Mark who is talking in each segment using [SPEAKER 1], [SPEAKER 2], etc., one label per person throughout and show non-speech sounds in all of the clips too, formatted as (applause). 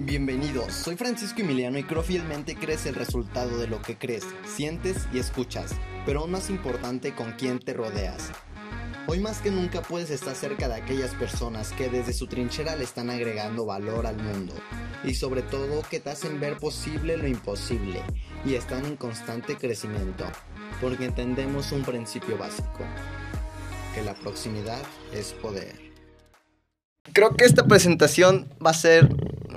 [SPEAKER 1] Bienvenidos, soy Francisco Emiliano y creo fielmente crees el resultado de lo que crees, sientes y escuchas, pero aún más importante con quién te rodeas. Hoy más que nunca puedes estar cerca de aquellas personas que desde su trinchera le están agregando valor al mundo y sobre todo que te hacen ver posible lo imposible y están en constante crecimiento, porque entendemos un principio básico, que la proximidad es poder. Creo que esta presentación va a ser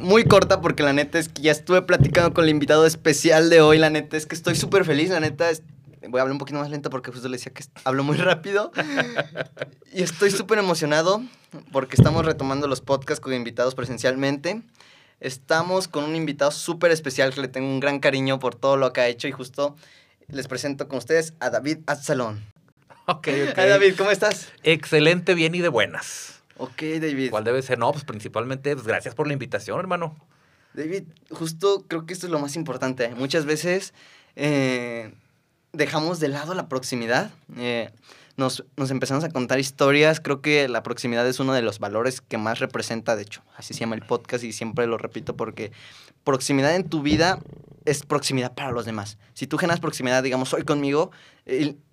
[SPEAKER 1] muy corta porque la neta es que ya estuve platicando con el invitado especial de hoy. La neta es que estoy súper feliz. La neta es... Voy a hablar un poquito más lento porque justo le decía que (laughs) hablo muy rápido. (laughs) y estoy súper emocionado porque estamos retomando los podcasts con invitados presencialmente. Estamos con un invitado súper especial que le tengo un gran cariño por todo lo que ha hecho y justo les presento con ustedes a David Atzalón.
[SPEAKER 2] Ok, ok. (laughs)
[SPEAKER 1] Hi David, ¿cómo estás?
[SPEAKER 2] Excelente, bien y de buenas.
[SPEAKER 1] Ok, David.
[SPEAKER 2] ¿Cuál debe ser? No, pues principalmente, pues, gracias por la invitación, hermano.
[SPEAKER 1] David, justo creo que esto es lo más importante. Muchas veces eh, dejamos de lado la proximidad. Eh, nos, nos, empezamos a contar historias. Creo que la proximidad es uno de los valores que más representa, de hecho, así se llama el podcast y siempre lo repito porque proximidad en tu vida es proximidad para los demás. Si tú generas proximidad, digamos, hoy conmigo,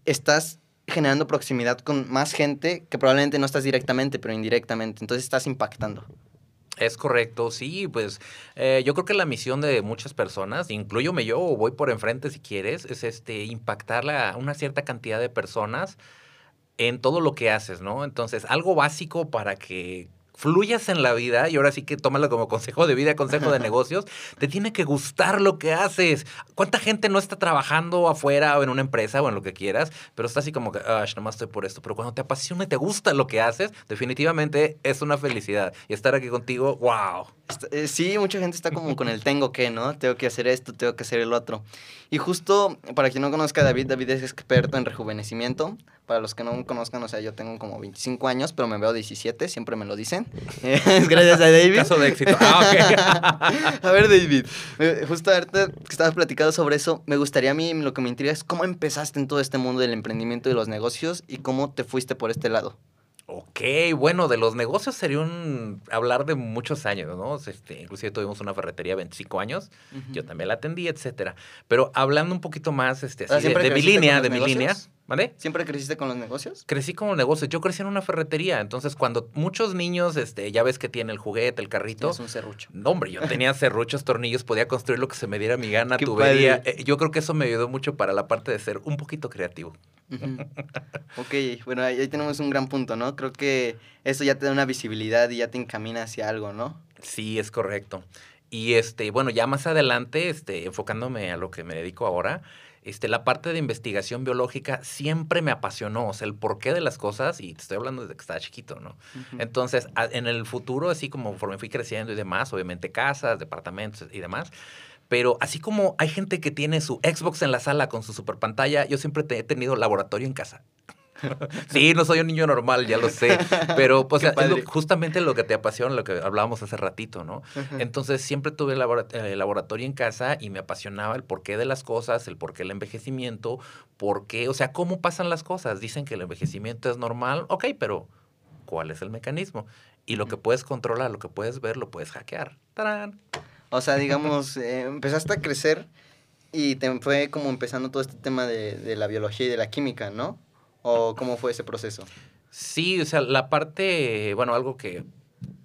[SPEAKER 1] estás generando proximidad con más gente que probablemente no estás directamente, pero indirectamente. Entonces estás impactando.
[SPEAKER 2] Es correcto, sí, pues eh, yo creo que la misión de muchas personas, incluyome yo, o voy por enfrente si quieres, es este impactar a una cierta cantidad de personas en todo lo que haces, ¿no? Entonces, algo básico para que fluyas en la vida, y ahora sí que tómalo como consejo de vida, consejo de (laughs) negocios, te tiene que gustar lo que haces. ¿Cuánta gente no está trabajando afuera o en una empresa o en lo que quieras, pero está así como que, ah, nada más estoy por esto? Pero cuando te apasiona y te gusta lo que haces, definitivamente es una felicidad. Y estar aquí contigo, wow.
[SPEAKER 1] Eh, sí, mucha gente está como con el tengo que, ¿no? Tengo que hacer esto, tengo que hacer el otro. Y justo, para quien no conozca a David, David es experto en rejuvenecimiento. Para los que no conozcan, o sea, yo tengo como 25 años, pero me veo 17, siempre me lo dicen. (laughs) Es gracias a (laughs) David.
[SPEAKER 2] Caso de éxito. Ah,
[SPEAKER 1] ok. (laughs) a ver, David, eh, justo ahorita que estabas platicando sobre eso, me gustaría a mí, lo que me intriga es cómo empezaste en todo este mundo del emprendimiento y los negocios y cómo te fuiste por este lado.
[SPEAKER 2] Ok, bueno, de los negocios sería un hablar de muchos años, ¿no? Este, inclusive tuvimos una ferretería 25 años, yo también la atendí, etcétera. Pero hablando un poquito más este, así, de, mi línea, de mi línea, ¿vale?
[SPEAKER 1] ¿Siempre creciste con los negocios?
[SPEAKER 2] Crecí con los negocios. Yo crecí en una ferretería. Entonces, cuando muchos niños, este, ya ves que tiene el juguete, el carrito.
[SPEAKER 1] Es un serrucho.
[SPEAKER 2] No, hombre, yo tenía serruchos, tornillos, podía construir lo que se me diera mi gana, tubería. Eh, yo creo que eso me ayudó mucho para la parte de ser un poquito creativo.
[SPEAKER 1] ok, bueno, ahí, tenemos un gran punto, ¿no? Creo que eso ya te da una visibilidad y ya te encamina hacia algo, ¿no?
[SPEAKER 2] Sí, es correcto. Y este, bueno, ya más adelante, este, enfocándome a lo que me dedico ahora, este, la parte de investigación biológica siempre me apasionó, o sea, el porqué de las cosas, y te estoy hablando desde que estaba chiquito, ¿no? Entonces, en el futuro, así como conforme fui creciendo y demás, obviamente casas, departamentos y demás, pero así como hay gente que tiene su Xbox en la sala con su super pantalla, yo siempre he tenido laboratorio en casa. (laughs) sí, no soy un niño normal, ya lo sé, (laughs) pero pues es justamente lo que te apasiona, lo que hablábamos hace ratito, ¿no? Entonces siempre tuve el eh, laboratorio en casa y me apasionaba el porqué de las cosas, el porqué del envejecimiento, por qué, o sea, cómo pasan las cosas. Dicen que el envejecimiento es normal, ok, pero ¿cuál es el mecanismo? Y lo que puedes controlar, lo que puedes ver, lo puedes hackear. ¡Tarán!
[SPEAKER 1] O sea, digamos, eh, empezaste a crecer y te fue como empezando todo este tema de, de, la biología y de la química, ¿no? ¿O cómo fue ese proceso?
[SPEAKER 2] Sí, o sea, la parte, bueno, algo que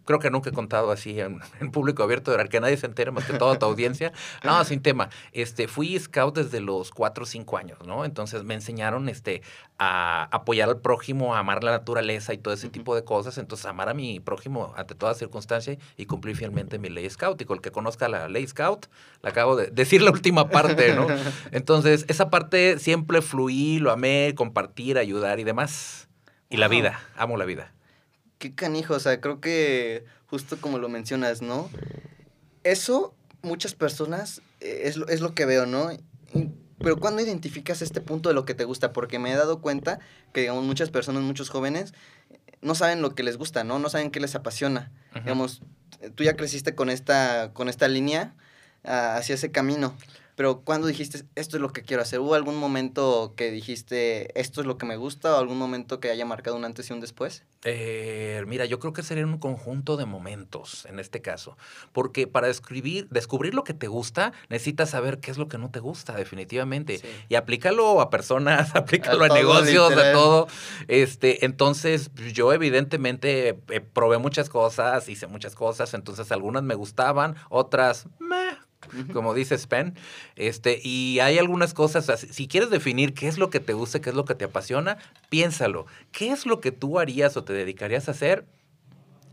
[SPEAKER 2] creo que nunca he contado así en, (laughs) público abierto, de que nadie se entere más que toda tu audiencia. (laughs) No, sin tema. Este, fui scout desde los 4 o 5 años, ¿no? Entonces me enseñaron este, a apoyar al prójimo, a amar la naturaleza y todo ese tipo de cosas. Entonces, amar a mi prójimo ante toda circunstancia y cumplir fielmente mi ley scout. Y con el que conozca la ley scout, le acabo de decir la última parte, ¿no? (laughs) Entonces, esa parte siempre fluí, lo amé, compartir, ayudar y demás. Y la vida, amo la vida
[SPEAKER 1] qué canijo, o sea, creo que justo como lo mencionas, ¿no? Eso muchas personas eh, es, es lo que veo, ¿no? pero ¿cuándo identificas este punto de lo que te gusta? Porque me he dado cuenta que, digamos, muchas personas, muchos jóvenes, no saben lo que les gusta, ¿no? No saben qué les apasiona. Digamos, tú ya creciste con esta, con esta línea ah, hacia ese camino. Pero cuando dijiste, esto es lo que quiero hacer? ¿Hubo algún momento que dijiste, esto es lo que me gusta o algún momento que haya marcado un antes y un después?
[SPEAKER 2] Eh, mira, yo creo que sería un conjunto de momentos en este caso, porque para describir, descubrir lo que te gusta, necesitas saber qué es lo que no te gusta, definitivamente, y aplícalo a personas, (laughs) aplícalo a, negocios, a todo. Este, entonces, yo evidentemente eh, probé muchas cosas, hice muchas cosas, entonces algunas me gustaban, otras, como dice Spen. Este, y hay algunas cosas, si quieres definir qué es lo que te gusta, qué es lo que te apasiona, piénsalo. ¿Qué es lo que tú harías o te dedicarías a hacer?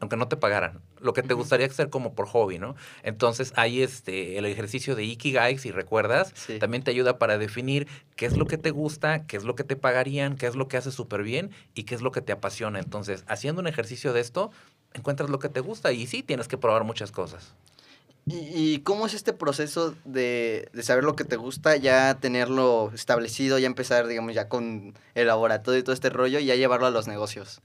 [SPEAKER 2] aunque no te pagaran, lo que te gustaría hacer como por hobby, ¿no? Entonces, ahí este, el ejercicio de Ikigai, si recuerdas, también te ayuda para definir qué es lo que te gusta, qué es lo que te pagarían, qué es lo que haces súper bien y qué es lo que te apasiona. Entonces, haciendo un ejercicio de esto, encuentras lo que te gusta y sí, tienes que probar muchas cosas.
[SPEAKER 1] ¿Y, cómo es este proceso de, saber lo que te gusta, ya tenerlo establecido, ya empezar, digamos, ya con el laboratorio y todo este rollo y ya llevarlo a los negocios?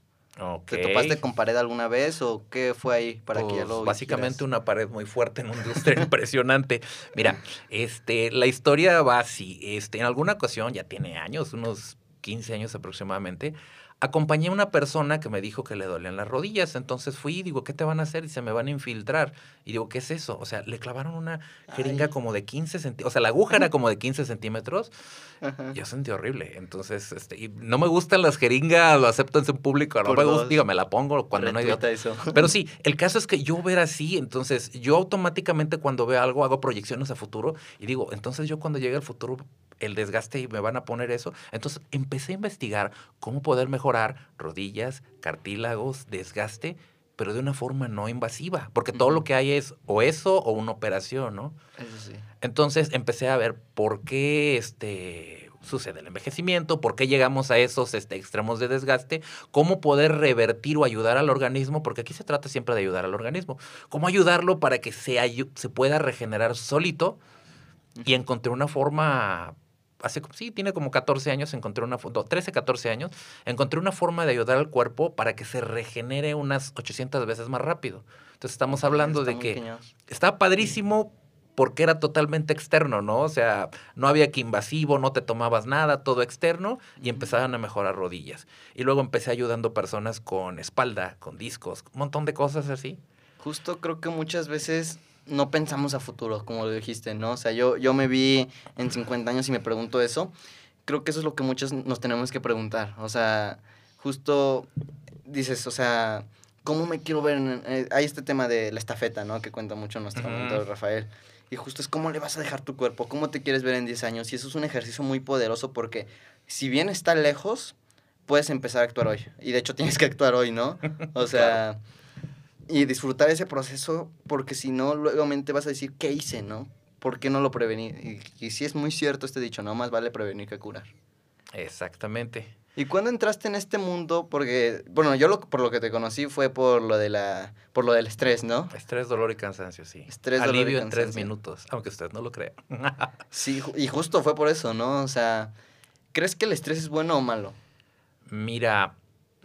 [SPEAKER 1] ¿Te topaste con pared alguna vez o qué fue ahí para que ya
[SPEAKER 2] pues, lo Básicamente una pared muy fuerte en una industria (laughs) impresionante. Mira, este, la historia va así. Este, en alguna ocasión, ya tiene años, unos 15 años aproximadamente, acompañé a una persona que me dijo que le dolían las rodillas. Entonces fui y digo, ¿qué te van a hacer? Y se me van a infiltrar. Y digo, ¿qué es eso? O sea, le clavaron una jeringa como de 15 centímetros. O sea, la aguja era como de 15 centímetros. Yo sentí horrible. Entonces, este, y no me gustan las jeringas, lo acepto en su público. No me gusta, digo, me la pongo cuando no hay. Eso. (laughs) Pero sí, el caso es que yo ver así, entonces yo automáticamente cuando veo algo hago proyecciones a futuro y digo, entonces yo cuando llegue al futuro el desgaste y me van a poner eso. Entonces empecé a investigar cómo poder mejorar rodillas, cartílagos, desgaste, pero de una forma no invasiva, porque todo lo que hay es o eso o una operación, ¿no? Eso sí. Entonces empecé a ver por qué este sucede el envejecimiento, por qué llegamos a esos este, extremos de desgaste, cómo poder revertir o ayudar al organismo, porque aquí se trata siempre de ayudar al organismo, cómo ayudarlo para que se, se pueda regenerar solito y encontré una forma hace, sí, tiene como 14 años, encontré una, 13, 14 años, encontré una forma de ayudar al cuerpo para que se regenere unas 800 veces más rápido. Entonces estamos hablando de que está padrísimo porque era totalmente externo, ¿no? O sea, no había que invasivo, no te tomabas nada, todo externo y empezaban a mejorar rodillas. Y luego empecé ayudando personas con espalda, con discos, un montón de cosas así.
[SPEAKER 1] Justo creo que muchas veces no pensamos a futuro, como lo dijiste, ¿no? O sea, yo, yo me vi en 50 años y me pregunto eso. Creo que eso es lo que muchos nos tenemos que preguntar. O sea, justo dices, o sea, ¿cómo me quiero ver? En, eh, hay este tema de la estafeta, ¿no? Que cuenta mucho nuestro mentor Rafael. Y justo es cómo le vas a dejar tu cuerpo, cómo te quieres ver en 10 años. Y eso es un ejercicio muy poderoso porque si bien está lejos, puedes empezar a actuar hoy. Y de hecho tienes que actuar hoy, ¿no? O sea (laughs) y disfrutar ese proceso, porque si no, luego vas a decir, ¿qué hice, no? ¿Por qué no lo prevení? Y, y sí es muy cierto este dicho, no más vale prevenir que curar.
[SPEAKER 2] Exactamente.
[SPEAKER 1] ¿Y cuándo entraste en este mundo? Porque, bueno, yo lo, por lo que te conocí fue por lo de la, por lo del estrés, ¿no?
[SPEAKER 2] Estrés, dolor y cansancio, sí. Estrés, Alivio en tres minutos, aunque usted no lo crea. (laughs)
[SPEAKER 1] sí, (laughs) y justo fue por eso, ¿no? O sea, ¿crees que el estrés es bueno o malo?
[SPEAKER 2] Mira,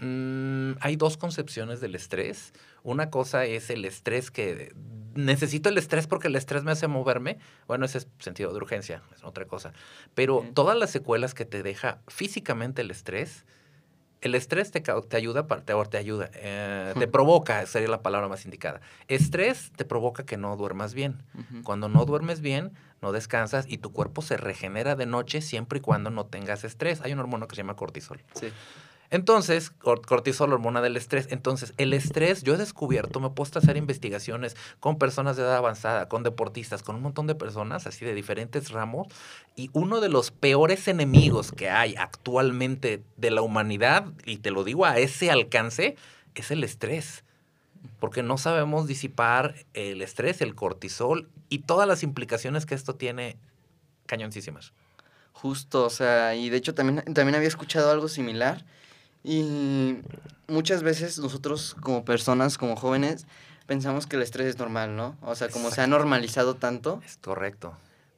[SPEAKER 2] mm, hay dos concepciones del estrés. Una cosa es el estrés que necesito el estrés porque el estrés me hace moverme. Bueno, ese es sentido de urgencia, es otra cosa. Pero todas las secuelas que te deja físicamente el estrés, el estrés te, te ayuda, te, te ayuda, eh, te provoca, sería la palabra más indicada. Estrés te provoca que no duermas bien. Cuando no duermes bien, no descansas y tu cuerpo se regenera de noche siempre y cuando no tengas estrés. Hay un hormona que se llama cortisol. Sí. Entonces, cortisol, hormona del estrés. Entonces, el estrés, yo he descubierto, me he puesto a hacer investigaciones con personas de edad avanzada, con deportistas, con un montón de personas así de diferentes ramos. Y uno de los peores enemigos que hay actualmente de la humanidad, y te lo digo a ese alcance, es el estrés. Porque no sabemos disipar el estrés, el cortisol y todas las implicaciones que esto tiene cañoncísimas.
[SPEAKER 1] Justo, o sea, y de hecho también, también había escuchado algo similar y muchas veces nosotros como personas, como jóvenes, pensamos que el estrés es normal, ¿no? O sea, como se ha normalizado tanto.
[SPEAKER 2] Es correcto.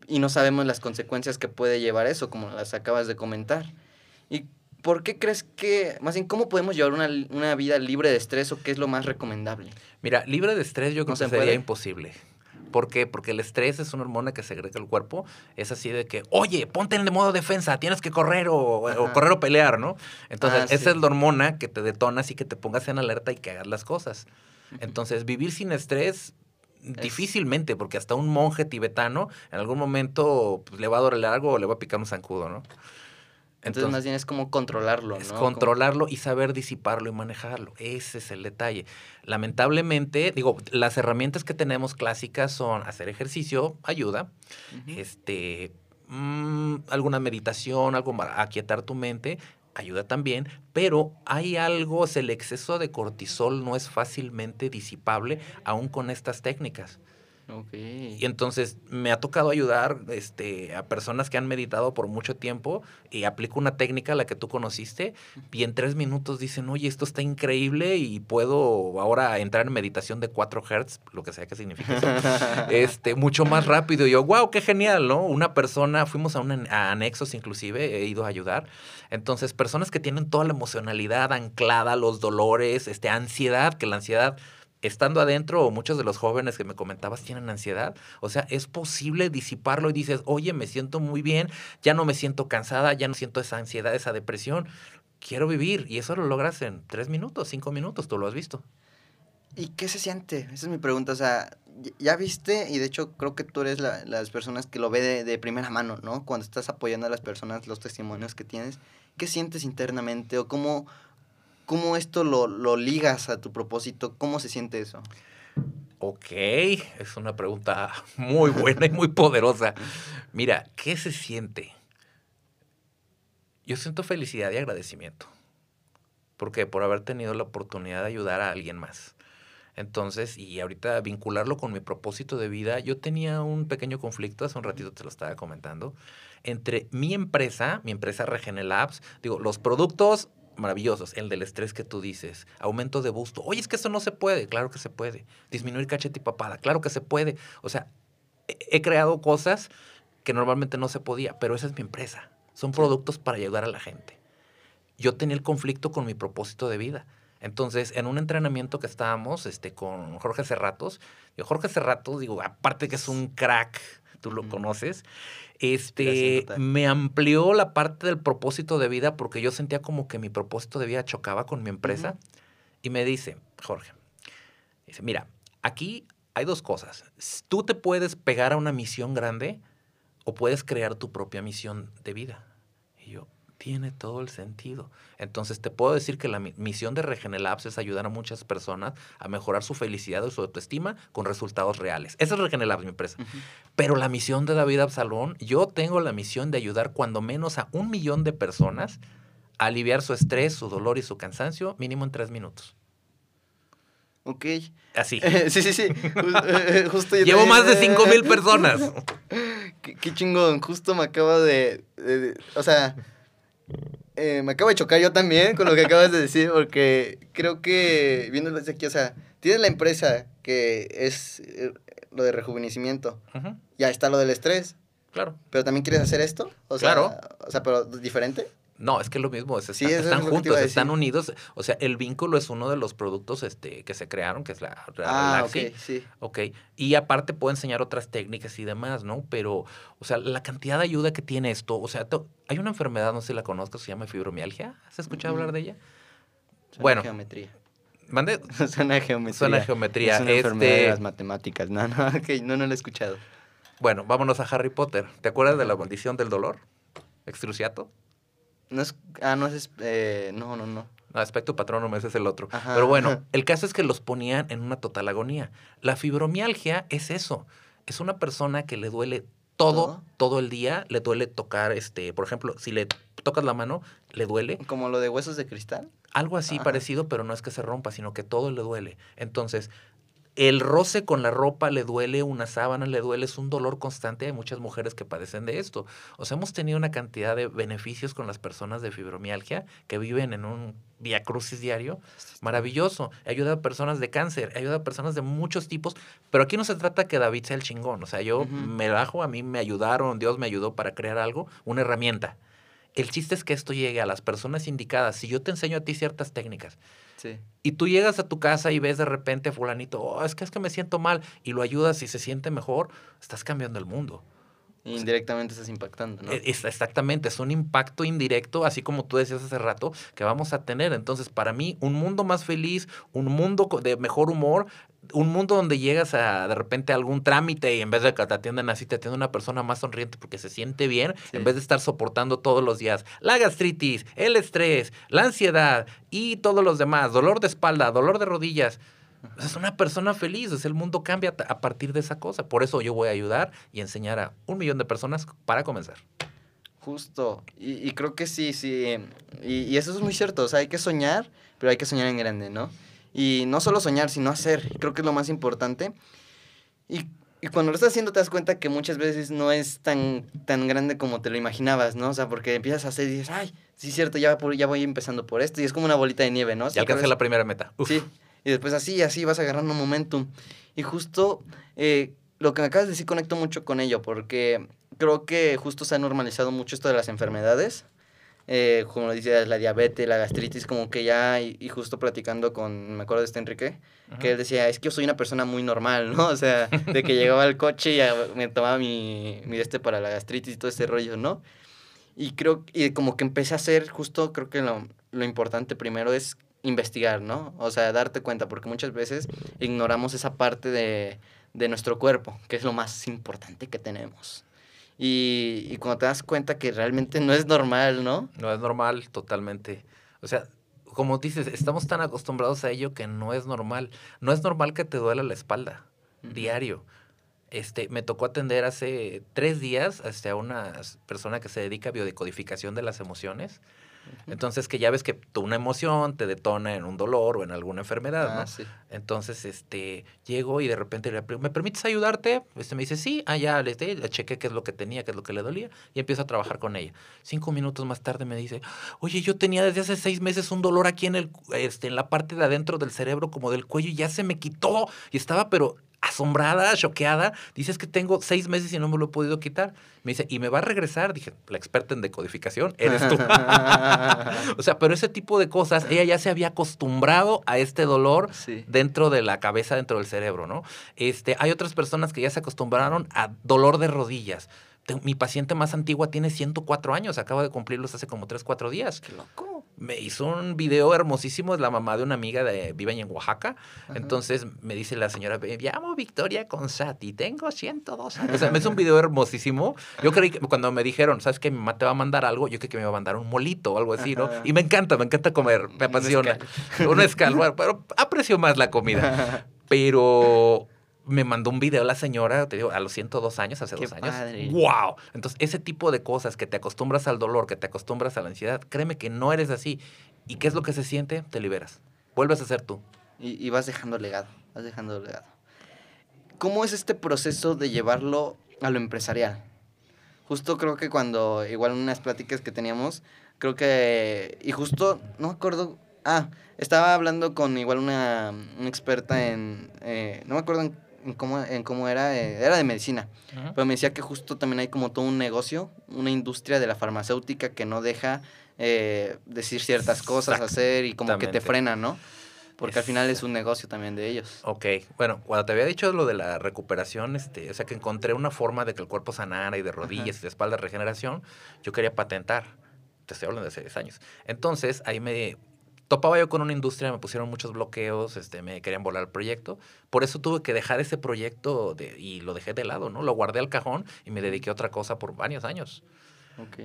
[SPEAKER 1] Y no sabemos las consecuencias que puede llevar eso, como las acabas de comentar. ¿Y por qué crees que, más bien, cómo podemos llevar una, vida libre de estrés o qué es lo más recomendable?
[SPEAKER 2] Mira, libre de estrés yo creo que sería imposible. ¿Por qué? Porque el estrés es una hormona que segrega el cuerpo. Es así de que, oye, ponte en modo defensa, tienes que correr o, o correr o pelear, ¿no? Entonces,
[SPEAKER 1] Ah,
[SPEAKER 2] esa
[SPEAKER 1] sí.
[SPEAKER 2] es la hormona que te detona así que te pongas en alerta y que hagas las cosas. Entonces, vivir sin estrés, difícilmente, porque hasta un monje tibetano en algún momento pues, le va a doler algo o le va a picar un zancudo, ¿no?
[SPEAKER 1] Entonces, más bien es como controlarlo,
[SPEAKER 2] es
[SPEAKER 1] ¿no?
[SPEAKER 2] controlarlo y saber disiparlo y manejarlo. Ese es el detalle. Lamentablemente, digo, las herramientas que tenemos clásicas son hacer ejercicio, ayuda, este, mm, alguna meditación, algo para aquietar tu mente, ayuda también, pero hay algo, sea, el exceso de cortisol no es fácilmente disipable aún con estas técnicas. Y entonces me ha tocado ayudar este, a personas que han meditado por mucho tiempo y aplico una técnica, la que tú conociste, y en tres minutos dicen, oye, esto está increíble y puedo ahora entrar en meditación de 4 Hz, lo que sea que signifique eso, (laughs) este, mucho más rápido. Y yo, wow, qué genial, ¿no? Una persona, fuimos a, un, a anexos inclusive, he ido a ayudar. Entonces, personas que tienen toda la emocionalidad anclada, los dolores, este, ansiedad, que la ansiedad estando adentro, o muchos de los jóvenes que me comentabas tienen ansiedad. O sea, es posible disiparlo y dices, oye, me siento muy bien, ya no me siento cansada, ya no siento esa ansiedad, esa depresión. Quiero vivir. Y eso lo logras en tres minutos, cinco minutos, tú lo has visto.
[SPEAKER 1] ¿Y qué se siente? Esa es mi pregunta. O sea, ya viste, y de hecho creo que tú eres la- las personas que lo ve de primera mano, ¿no? Cuando estás apoyando a las personas, los testimonios que tienes, ¿qué sientes internamente? ¿O cómo, cómo esto lo, lo ligas a tu propósito? ¿Cómo se siente eso?
[SPEAKER 2] Ok, es una pregunta muy buena y muy poderosa. Mira, ¿qué se siente? Yo siento felicidad y agradecimiento. ¿Por qué? Por haber tenido la oportunidad de ayudar a alguien más. Entonces, y ahorita vincularlo con mi propósito de vida, yo tenía un pequeño conflicto, hace un ratito te lo estaba comentando, entre mi empresa, mi empresa Regene Labs, digo, los productos maravillosos, el del estrés que tú dices, aumento de busto, oye, es que eso no se puede, claro que se puede, disminuir cachete y papada, claro que se puede, o sea, he, he creado cosas que normalmente no se podía, pero esa es mi empresa, son productos para ayudar a la gente. Yo tenía el conflicto con mi propósito de vida. Entonces, en un entrenamiento que estábamos este, con Jorge Cerratos, yo, Jorge Cerratos, digo, aparte que es un crack, tú lo
[SPEAKER 1] Ujú.
[SPEAKER 2] conoces, este, me amplió la parte del propósito de vida porque yo sentía como que mi propósito de vida chocaba con mi empresa. Y me dice, Jorge, dice, mira, aquí hay dos cosas. Tú te puedes pegar a una misión grande o puedes crear tu propia misión de vida. Tiene todo el sentido. Entonces te puedo decir que la mi- misión de Regenelabs es ayudar a muchas personas a mejorar su felicidad o su autoestima con resultados reales. Esa es Regenelabs, mi empresa. Pero la misión de David Absalón, yo tengo la misión de ayudar cuando menos a un millón de personas a aliviar su estrés, su dolor y su cansancio mínimo en tres minutos.
[SPEAKER 1] Ok.
[SPEAKER 2] Así. (laughs)
[SPEAKER 1] sí, sí, sí. Ju- eh, Justo
[SPEAKER 2] Llevo más de 5 mil (laughs) personas.
[SPEAKER 1] Qué, qué chingón, justo me acaba de, de- de- o sea, eh, me acabo de chocar yo también con lo que acabas de decir, porque creo que, viéndolo desde aquí, o sea, tienes la empresa que es eh, lo de rejuvenecimiento, ya está lo del estrés,
[SPEAKER 2] Claro.
[SPEAKER 1] pero también quieres hacer esto, o sea,
[SPEAKER 2] Claro.
[SPEAKER 1] o sea, pero diferente.
[SPEAKER 2] No, es que es lo mismo, es-
[SPEAKER 1] Sí,
[SPEAKER 2] están,
[SPEAKER 1] es
[SPEAKER 2] están
[SPEAKER 1] iba
[SPEAKER 2] juntos, están unidos. O sea, el vínculo es uno de los productos este, que se crearon, que es la, la
[SPEAKER 1] Ah,
[SPEAKER 2] Relaxi.
[SPEAKER 1] ok, sí.
[SPEAKER 2] Ok, y aparte puedo enseñar otras técnicas y demás, ¿no? Pero, o sea, la cantidad de ayuda que tiene esto, o sea, hay una enfermedad, no sé si la conozcas, se llama fibromialgia. ¿Has escuchado hablar de ella?
[SPEAKER 1] Suena
[SPEAKER 2] Bueno.
[SPEAKER 1] geometría.
[SPEAKER 2] Mande, (laughs)
[SPEAKER 1] Suena a geometría.
[SPEAKER 2] suena a geometría.
[SPEAKER 1] Es una enfermedad de
[SPEAKER 2] Este,
[SPEAKER 1] las matemáticas. No, no, (laughs) ok, no, no lo he escuchado.
[SPEAKER 2] bueno, vámonos a Harry Potter. ¿Te acuerdas de la maldición del dolor? Extrusiato.
[SPEAKER 1] No es, ah, no es, eh, no, no, no.
[SPEAKER 2] No, aspecto patronum, ese es el otro.
[SPEAKER 1] Ajá.
[SPEAKER 2] Pero bueno, (laughs) el caso es que los ponían en una total agonía. La fibromialgia es eso. Es una persona que le duele todo,
[SPEAKER 1] ¿Todo?
[SPEAKER 2] todo el día. Le duele tocar, este, por ejemplo, si le tocas la mano, le duele.
[SPEAKER 1] Como lo de huesos de cristal.
[SPEAKER 2] Algo así
[SPEAKER 1] Ajá.
[SPEAKER 2] parecido, pero no es que se rompa, sino que todo le duele. Entonces, el roce con la ropa le duele, una sábana le duele, es un dolor constante. Hay muchas mujeres que padecen de esto. O sea, hemos tenido una cantidad de beneficios con las personas de fibromialgia que viven en un via crucis diario. Maravilloso. Ayuda a personas de cáncer, ayuda a personas de muchos tipos. Pero aquí no se trata que David sea el chingón. O sea, yo me bajo, a mí me ayudaron, Dios me ayudó para crear algo, una herramienta. El chiste es que esto llegue a las personas indicadas. Si yo te enseño a ti ciertas técnicas Y tú llegas a tu casa y ves de repente a fulanito, oh, es que es que me siento mal, y lo ayudas y se siente mejor, estás cambiando el mundo.
[SPEAKER 1] Indirectamente estás impactando, ¿no?
[SPEAKER 2] E- es- exactamente, es un impacto indirecto, así como tú decías hace rato, que vamos a tener. Entonces, para mí, un mundo más feliz, un mundo de mejor humor, un mundo donde llegas a de repente a algún trámite y en vez de que te atiendan así, te atiende una persona más sonriente porque se siente bien,
[SPEAKER 1] Sí.
[SPEAKER 2] en vez de estar soportando todos los días la gastritis, el estrés, la ansiedad y todos los demás, dolor de espalda, dolor de rodillas. Es una persona feliz, es el mundo cambia a partir de esa cosa. Por eso yo voy a ayudar y enseñar a un millón de personas para comenzar.
[SPEAKER 1] Justo. Y, y creo que sí, sí. Y, y eso es muy cierto. O sea, hay que soñar, pero hay que soñar en grande, ¿no? Y no solo soñar, sino hacer. Creo que es lo más importante. Y, y cuando lo estás haciendo te das cuenta que muchas veces no es tan, tan grande como te lo imaginabas, ¿no? O sea, porque empiezas a hacer y dices, ay, sí cierto, ya, ya voy empezando por esto. Y es como una bolita de nieve, ¿no?
[SPEAKER 2] Ya alcancé la primera meta. Uf.
[SPEAKER 1] Sí, y después así, así vas agarrando momentum. Y justo eh, lo que me acabas de decir conecto mucho con ello, porque creo que justo se ha normalizado mucho esto de las enfermedades. Eh, como lo dices, la diabetes, la gastritis, como que ya, y, y justo platicando con, me acuerdo de este Enrique, que él decía, es que yo soy una persona muy normal, ¿no? (laughs) O sea, de que llegaba al coche y me tomaba mi, mi este para la gastritis y todo ese rollo, ¿no? Y creo, y como que empecé a hacer, justo creo que lo, lo importante primero es investigar, ¿no? O sea, darte cuenta, porque muchas veces ignoramos esa parte de, de nuestro cuerpo, que es lo más importante que tenemos. Y, y cuando te das cuenta que realmente no es normal, ¿no?
[SPEAKER 2] No es normal, totalmente. O sea, como dices, estamos tan acostumbrados a ello que no es normal. No es normal que te duela la espalda diario. Este, me tocó atender hace tres días este, a una persona que se dedica a biodecodificación de las emociones. Entonces, que ya ves que tú una emoción te detona en un dolor o en alguna enfermedad,
[SPEAKER 1] Ah,
[SPEAKER 2] ¿no?
[SPEAKER 1] sí.
[SPEAKER 2] Entonces, este, llego y de repente le ¿me permites ayudarte? Este me dice, sí, ah, ya, le, le chequé qué es lo que tenía, qué es lo que le dolía, y empiezo a trabajar con ella. Cinco minutos más tarde me dice, oye, yo tenía desde hace seis meses un dolor aquí en el, este, en la parte de adentro del cerebro, como del cuello, y ya se me quitó. Y estaba, pero asombrada, choqueada. Dices que tengo seis meses y no me lo he podido quitar. Me dice, ¿y me va a regresar? Dije, la experta en decodificación, eres tú. (laughs) o sea, pero ese tipo de cosas, ella ya se había acostumbrado a este dolor
[SPEAKER 1] Sí.
[SPEAKER 2] dentro de la cabeza, dentro del cerebro, ¿no? Este, hay otras personas que ya se acostumbraron a dolor de rodillas. Mi paciente más antigua tiene 104 años, acaba de cumplirlos hace como 3, 4 días.
[SPEAKER 1] Qué loco.
[SPEAKER 2] Me hizo un video hermosísimo, es la mamá de una amiga de vive en Oaxaca.
[SPEAKER 1] Ajá.
[SPEAKER 2] Entonces me dice la señora, me llamo Victoria Consati, tengo 102 años. O sea, me hizo un video hermosísimo. Yo creí que cuando me dijeron, ¿sabes qué? Mi mamá te va a mandar algo, yo creí que me iba a mandar un molito o algo así, ¿no? Y me encanta, me encanta comer, me apasiona. Un escal, bueno, pero aprecio más la comida. (laughs) Pero me mandó un video la señora, te digo, a los 102 años, hace
[SPEAKER 1] Qué
[SPEAKER 2] dos años.
[SPEAKER 1] padre.
[SPEAKER 2] ¡Wow! Entonces, ese tipo de cosas que te acostumbras al dolor, que te acostumbras a la ansiedad, créeme que no eres así. ¿Y qué es lo que se siente? Te liberas. Vuelves a ser tú.
[SPEAKER 1] Y, y vas dejando legado, vas dejando legado. ¿Cómo es este proceso de llevarlo a lo empresarial? Justo creo que cuando, igual en unas pláticas que teníamos, creo que, y justo, no me acuerdo, ah, estaba hablando con igual una, una experta en, eh, no me acuerdo en, en cómo, en cómo era, eh, era de medicina, pero me decía que justo también hay como todo un negocio, una industria de la farmacéutica que no deja eh, decir ciertas cosas, hacer y como que te frena, ¿no? Porque al final
[SPEAKER 2] Es-
[SPEAKER 1] es un negocio también de ellos.
[SPEAKER 2] Ok, bueno, cuando te había dicho lo de la recuperación, este, o sea, que encontré una forma de que el cuerpo sanara y de rodillas y de espalda regeneración, yo quería patentar. Te estoy hablando de hace 10 años. Entonces, ahí me topaba yo con una industria, me pusieron muchos bloqueos, este, me querían volar el proyecto. Por eso tuve que dejar ese proyecto de- y lo dejé de lado, ¿no? Lo guardé al cajón y me dediqué a otra cosa por varios años.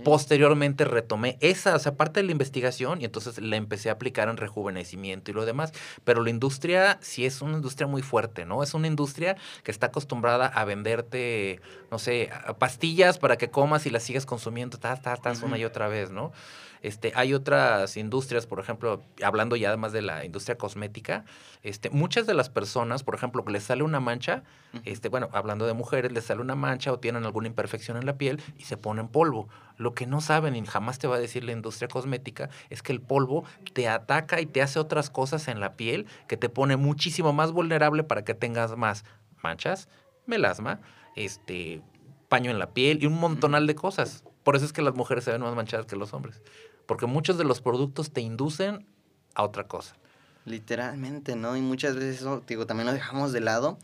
[SPEAKER 2] Posteriormente retomé esa, o sea, parte de la investigación y entonces la empecé a aplicar en rejuvenecimiento y lo demás. Pero la industria sí es una industria muy fuerte, ¿no? Es una industria que está acostumbrada a venderte, no sé, pastillas para que comas y las sigas consumiendo, tas, tas, tas, una y otra vez, ¿no? Este, hay otras industrias, por ejemplo, hablando ya además de la industria cosmética, este, muchas de las personas, por ejemplo, que les sale una mancha, este, bueno, hablando de mujeres, les sale una mancha o tienen alguna imperfección en la piel y se ponen polvo. Lo que no saben y jamás te va a decir la industria cosmética es que el polvo te ataca y te hace otras cosas en la piel que te pone muchísimo más vulnerable para que tengas más manchas, melasma, este, paño en la piel y un montonal de cosas. Por eso es que las mujeres se ven más manchadas que los hombres. Porque muchos de los productos te inducen a otra cosa.
[SPEAKER 1] Literalmente, ¿no? Y muchas veces eso, digo, también lo dejamos de lado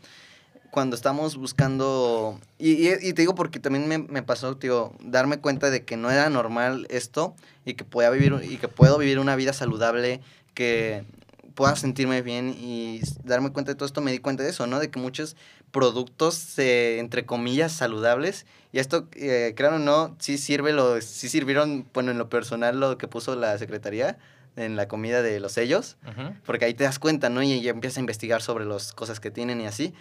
[SPEAKER 1] cuando estamos buscando, y, te digo porque también me, me, pasó, digo, darme cuenta de que no era normal esto y que vivir, y que puedo vivir una vida saludable, que pueda sentirme bien y darme cuenta de todo esto, me di cuenta de eso, ¿no? De que muchos productos, eh, entre comillas, saludables, y esto, eh, claro, no, sí sirve, lo, sí sirvieron, bueno, en lo personal, lo que puso la Secretaría, en la comida de los sellos, porque ahí te das cuenta, ¿no? Y ya empiezas a investigar sobre las cosas que tienen y así.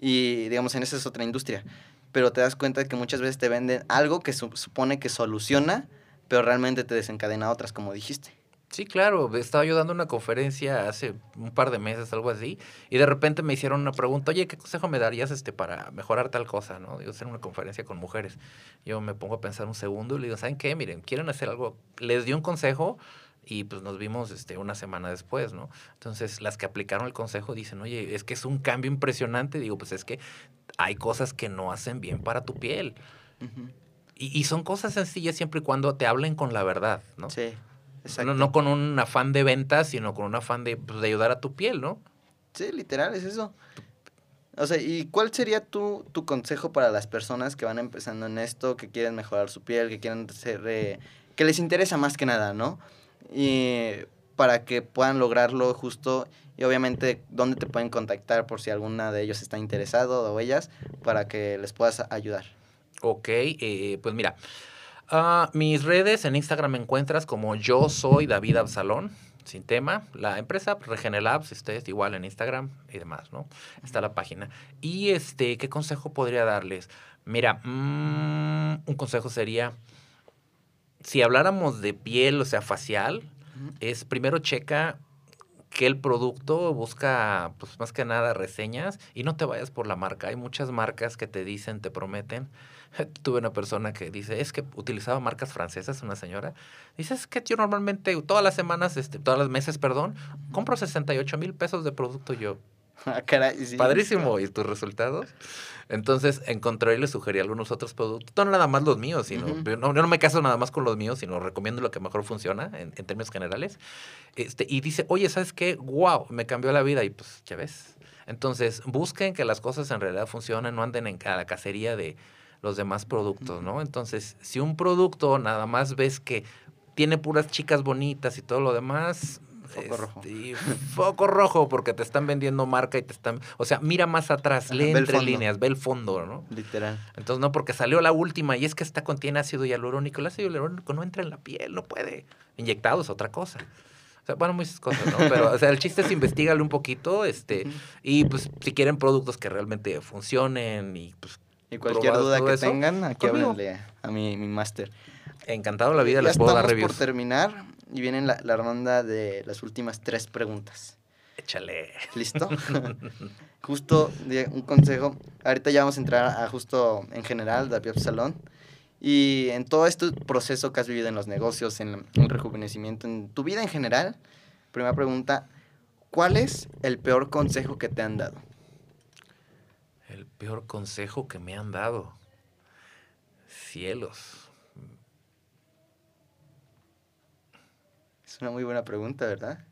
[SPEAKER 1] Y digamos, en esa es otra industria. Pero te das cuenta de que muchas veces te venden algo que supone que soluciona, pero realmente te desencadena otras, como dijiste.
[SPEAKER 2] Sí, claro, estaba yo dando una conferencia hace un par de meses, algo así, y de repente me hicieron una pregunta, oye, ¿qué consejo me darías este para mejorar tal cosa? ¿no? Digo, hacer una conferencia con mujeres. Yo me pongo a pensar un segundo y le digo, ¿saben qué? Miren, quieren hacer algo. Les di un consejo, y pues nos vimos este, una semana después, ¿no? Entonces, las que aplicaron el consejo dicen, oye, es que es un cambio impresionante. Digo, pues es que hay cosas que no hacen bien para tu piel. y, y, son cosas sencillas siempre y cuando te hablen con la verdad, ¿no?
[SPEAKER 1] Sí,
[SPEAKER 2] exacto. No, con un afán de venta, sino con un afán de, pues, de ayudar a tu piel, ¿no?
[SPEAKER 1] Sí, literal, es eso. O sea, ¿y cuál sería tu, tu consejo para las personas que van empezando en esto, que quieren mejorar su piel, que quieren ser... Eh, que les interesa más que nada, ¿no? y para que puedan lograrlo justo y obviamente dónde te pueden contactar por si alguna de ellos está interesado o ellas para que les puedas ayudar.
[SPEAKER 2] Ok, eh, pues mira, uh, mis redes en Instagram me encuentras como yo soy David Absalón, sin tema. La empresa Regenelabs, este igual en Instagram y demás, ¿no? Está la página. Y este, ¿qué consejo podría darles? Mira, mm, un consejo sería si habláramos de piel, o sea, facial, es primero checa que el producto busca, pues más que nada, reseñas y no te vayas por la marca. Hay muchas marcas que te dicen, te prometen. (laughs) Tuve una persona que dice, es que utilizaba marcas francesas, una señora. Dice, es que yo normalmente, todas las semanas, este, todas las meses, perdón, compro 68 mil pesos de producto yo. (laughs)
[SPEAKER 1] Ah,
[SPEAKER 2] Padrísimo. ¿Y tus resultados? Entonces encontré y le sugerí algunos otros productos. No nada más los míos, sino. no, yo no me caso nada más con los míos, sino recomiendo lo que mejor funciona en, términos generales. Este, y dice, oye, ¿sabes qué? ¡Wow! Me cambió la vida. Y pues, ya ves. Entonces, busquen que las cosas en realidad funcionen, no anden en la cacería de los demás productos, ¿no? Entonces, si un producto nada más ves que tiene puras chicas bonitas y todo lo demás,
[SPEAKER 1] Foco rojo.
[SPEAKER 2] Este, foco rojo, porque te están vendiendo marca y te están. O sea, mira más atrás, lee entre líneas, ve el fondo, ¿no?
[SPEAKER 1] Literal.
[SPEAKER 2] Entonces, no, porque salió la última y es que esta contiene ácido hialurónico. El ácido hialurónico no entra en la piel, no puede. Inyectado es otra cosa. O sea, bueno, muchas cosas, ¿no? Pero, o sea, el chiste es investigale un poquito, este, y pues si quieren productos que realmente funcionen y pues.
[SPEAKER 1] Y cualquier duda que tengan, aquí háblenle a mi, mi máster.
[SPEAKER 2] Encantado la vida, les puedo dar reviews.
[SPEAKER 1] por terminar y viene la, la ronda de las últimas tres preguntas.
[SPEAKER 2] Échale.
[SPEAKER 1] ¿Listo? (laughs) (laughs) justo un consejo. Ahorita ya vamos a entrar a justo en general, David Salón. Y en todo este proceso que has vivido en los negocios, en el rejuvenecimiento, en tu vida en general, primera pregunta, ¿cuál es el peor consejo que te han dado?
[SPEAKER 2] Peor consejo que me han dado. Cielos.
[SPEAKER 1] Es una muy buena pregunta, ¿verdad?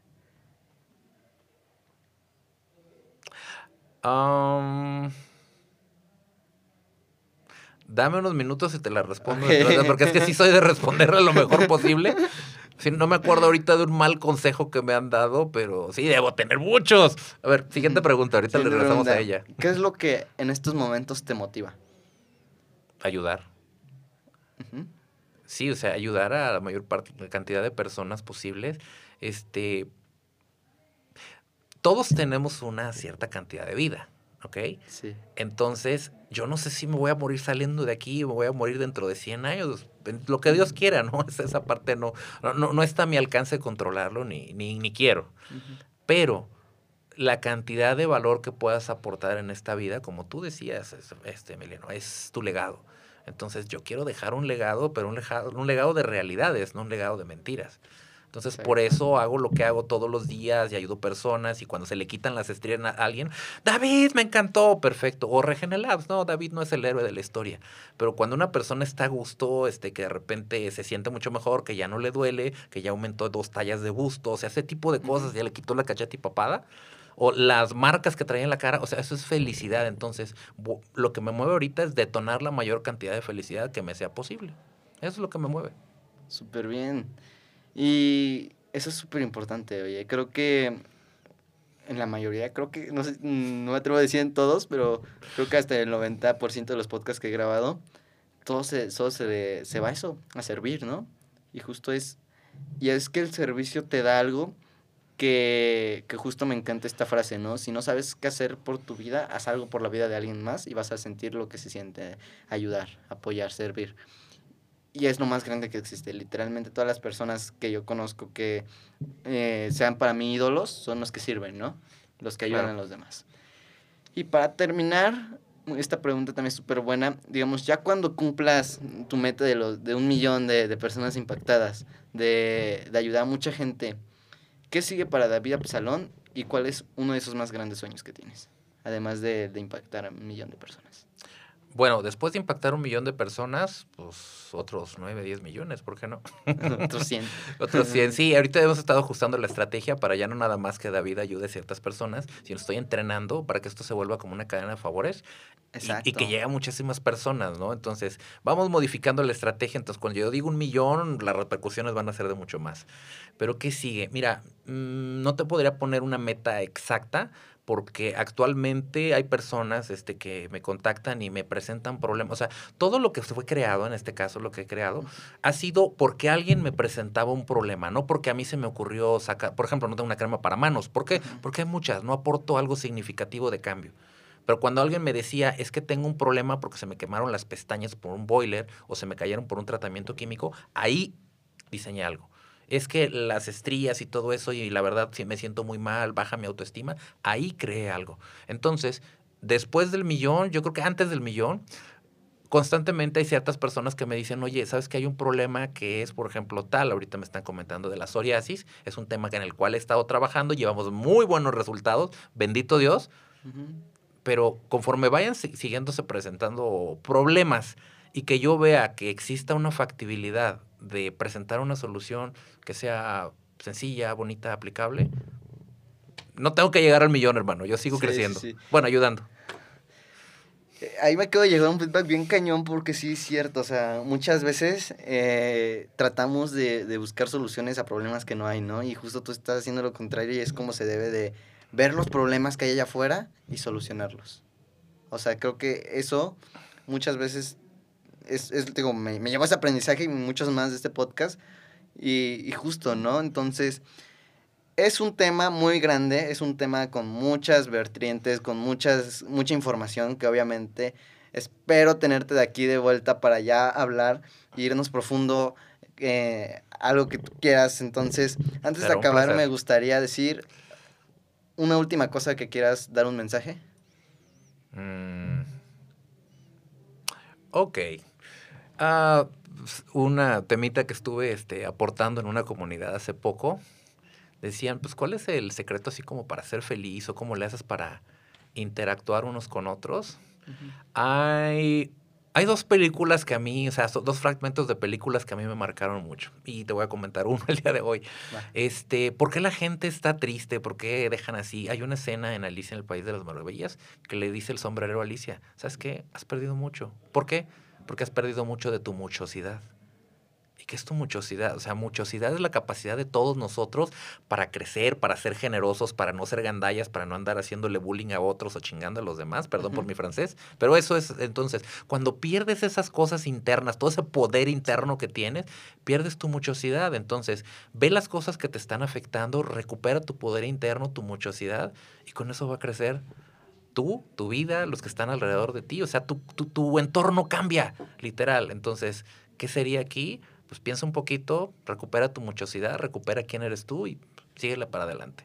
[SPEAKER 2] dame unos minutos y te la respondo. Porque es que sí soy de responderla lo mejor posible. (laughs) Sí, no me acuerdo ahorita de un mal consejo que me han dado, pero sí, debo tener muchos. A ver, siguiente pregunta, ahorita le regresamos a ella.
[SPEAKER 1] ¿Qué es lo que en estos momentos te motiva?
[SPEAKER 2] Ayudar sí, o sea, ayudar a la mayor parte, la cantidad de personas posibles. Este, todos tenemos una cierta cantidad de vida, ¿ok?
[SPEAKER 1] Sí.
[SPEAKER 2] Entonces, yo no sé si me voy a morir saliendo de aquí, me voy a morir dentro de 100 años, lo que Dios quiera, ¿no? (laughs) Esa parte no, no, no está a mi alcance controlarlo, ni, ni, ni quiero. Pero la cantidad de valor que puedas aportar en esta vida, como tú decías, este, Emiliano, es tu legado. Entonces yo quiero dejar un legado, pero un legado, un legado de realidades, no un legado de mentiras. Entonces, por eso hago lo que hago todos los días y ayudo personas. Y cuando se le quitan las estrellas a alguien, David, me encantó, perfecto. O Regenelabs, no, David no es el héroe de la historia. Pero cuando una persona está a gusto, este, que de repente se siente mucho mejor, que ya no le duele, que ya aumentó dos tallas de gusto, o sea, ese tipo de cosas, ya le quitó la cacheta y papada o las marcas que traía en la cara, o sea, eso es felicidad. Entonces, lo que me mueve ahorita es detonar la mayor cantidad de felicidad que me sea posible. Eso es lo que me mueve.
[SPEAKER 1] Súper bien. Y eso es súper importante, oye. Creo que en la mayoría, creo que, no, sé, no me atrevo a decir en todos, pero creo que hasta el 90% de los podcasts que he grabado, todo se, todo se, se va a eso, a servir, ¿no? Y justo es, y es que el servicio te da algo que, que, justo me encanta esta frase, ¿no? Si no sabes qué hacer por tu vida, haz algo por la vida de alguien más y vas a sentir lo que se siente ayudar, apoyar, servir. Y es lo más grande que existe. Literalmente todas las personas que yo conozco que eh, sean para mí ídolos son los que sirven, ¿no? Los que ayudan a los demás. Y para terminar, esta pregunta también es súper buena. Digamos, ya cuando cumplas tu meta de, los, de un millón de, de personas impactadas, de, de ayudar a mucha gente, ¿Qué sigue para David Absalón y cuál es uno de esos más grandes sueños que tienes? Además de, de impactar a un millón de personas.
[SPEAKER 2] Bueno, después de impactar un millón de personas, pues otros 9, 10 millones, ¿por qué no? (laughs)
[SPEAKER 1] otros 100. (laughs)
[SPEAKER 2] otros 100, sí. Ahorita hemos estado ajustando la estrategia para ya no nada más que David ayude a ciertas personas, sino estoy entrenando para que esto se vuelva como una cadena de favores y, que llegue a muchísimas personas, ¿no? Entonces, vamos modificando la estrategia. Entonces, cuando yo digo un millón, las repercusiones van a ser de mucho más. Pero, ¿qué sigue? Mira, mm, no te podría poner una meta exacta, porque actualmente hay personas este, que me contactan y me presentan problemas. O sea, todo lo que fue creado, en este caso lo que he creado, ha sido porque alguien me presentaba un problema, no porque a mí se me ocurrió sacar, por ejemplo, no tengo una crema para manos. ¿Por qué? Porque hay muchas, no aporto algo significativo de cambio. Pero cuando alguien me decía, es que tengo un problema porque se me quemaron las pestañas por un boiler o se me cayeron por un tratamiento químico, ahí diseñé algo es que las estrías y todo eso, y la verdad si me siento muy mal, baja mi autoestima, ahí creé algo. Entonces, después del millón, yo creo que antes del millón, constantemente hay ciertas personas que me dicen, oye, ¿sabes que hay un problema que es, por ejemplo, tal? Ahorita me están comentando de la psoriasis, es un tema en el cual he estado trabajando, llevamos muy buenos resultados, bendito Dios, pero conforme vayan siguiéndose presentando problemas y que yo vea que exista una factibilidad de presentar una solución que sea sencilla, bonita, aplicable, no tengo que llegar al millón, hermano. Yo sigo creciendo. Bueno, ayudando.
[SPEAKER 1] Eh, ahí me quedo llegando un feedback bien cañón porque sí es cierto. O sea, muchas veces eh, tratamos de, de, buscar soluciones a problemas que no hay, ¿no? Y justo tú estás haciendo lo contrario y es como se debe de ver los problemas que hay allá afuera y solucionarlos. O sea, creo que eso muchas veces es, es digo, me, me llevó ese aprendizaje y muchos más de este podcast. Y, y, justo, ¿no? Entonces, es un tema muy grande, es un tema con muchas vertientes, con muchas, mucha información que obviamente espero tenerte de aquí de vuelta para ya hablar e irnos profundo eh, algo que tú quieras. Entonces, antes de acabar, me gustaría decir una última cosa que quieras dar un mensaje.
[SPEAKER 2] Mm. Ok. Ah, una temita que estuve este, aportando en una comunidad hace poco. Decían, pues, ¿cuál es el secreto así como para ser feliz o cómo le haces para interactuar unos con otros? Hay hay dos películas que a mí, o sea, dos fragmentos de películas que a mí me marcaron mucho. Y te voy a comentar (laughs) uno el día de hoy. Este, ¿por qué la gente está triste? ¿Por qué dejan así? Hay una escena en Alicia en el País de las Maravillas que le dice el sombrerero a Alicia, ¿sabes qué? Has perdido mucho. ¿Por qué? Porque has perdido mucho de tu muchosidad. ¿Qué es tu muchosidad? O sea, muchosidad es la capacidad de todos nosotros para crecer, para ser generosos, para no ser gandallas, para no andar haciéndole bullying a otros o chingando a los demás, perdón por mi francés, pero eso es, entonces, cuando pierdes esas cosas internas, todo ese poder interno que tienes, pierdes tu muchosidad. Entonces, ve las cosas que te están afectando, recupera tu poder interno, tu muchosidad, y con eso va a crecer tú, tu vida, los que están alrededor de ti. O sea, tu, tu, tu entorno cambia, literal. Entonces, ¿qué sería aquí? pues piensa un poquito, recupera tu muchosidad, recupera quién eres tú y síguela para adelante.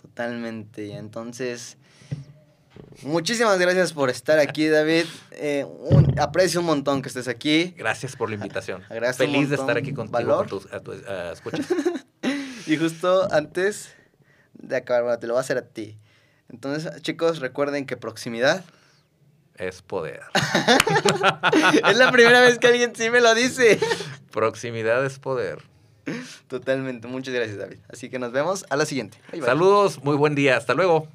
[SPEAKER 1] Totalmente. Entonces, muchísimas gracias por estar aquí, David. (laughs) Eh, aprecio un montón que estés aquí.
[SPEAKER 2] Gracias por la invitación. Gracias Feliz de estar aquí contigo, con tus, escuchas. (laughs)
[SPEAKER 1] Y justo antes de acabar, bueno, te lo voy a hacer a ti. Entonces, chicos, recuerden que proximidad
[SPEAKER 2] Es poder. (laughs)
[SPEAKER 1] es la primera vez que alguien sí me lo dice.
[SPEAKER 2] Proximidad es poder.
[SPEAKER 1] Totalmente. Muchas gracias, David. Así que nos vemos a la siguiente. Bye, bye.
[SPEAKER 2] Saludos, muy buen día. Hasta luego.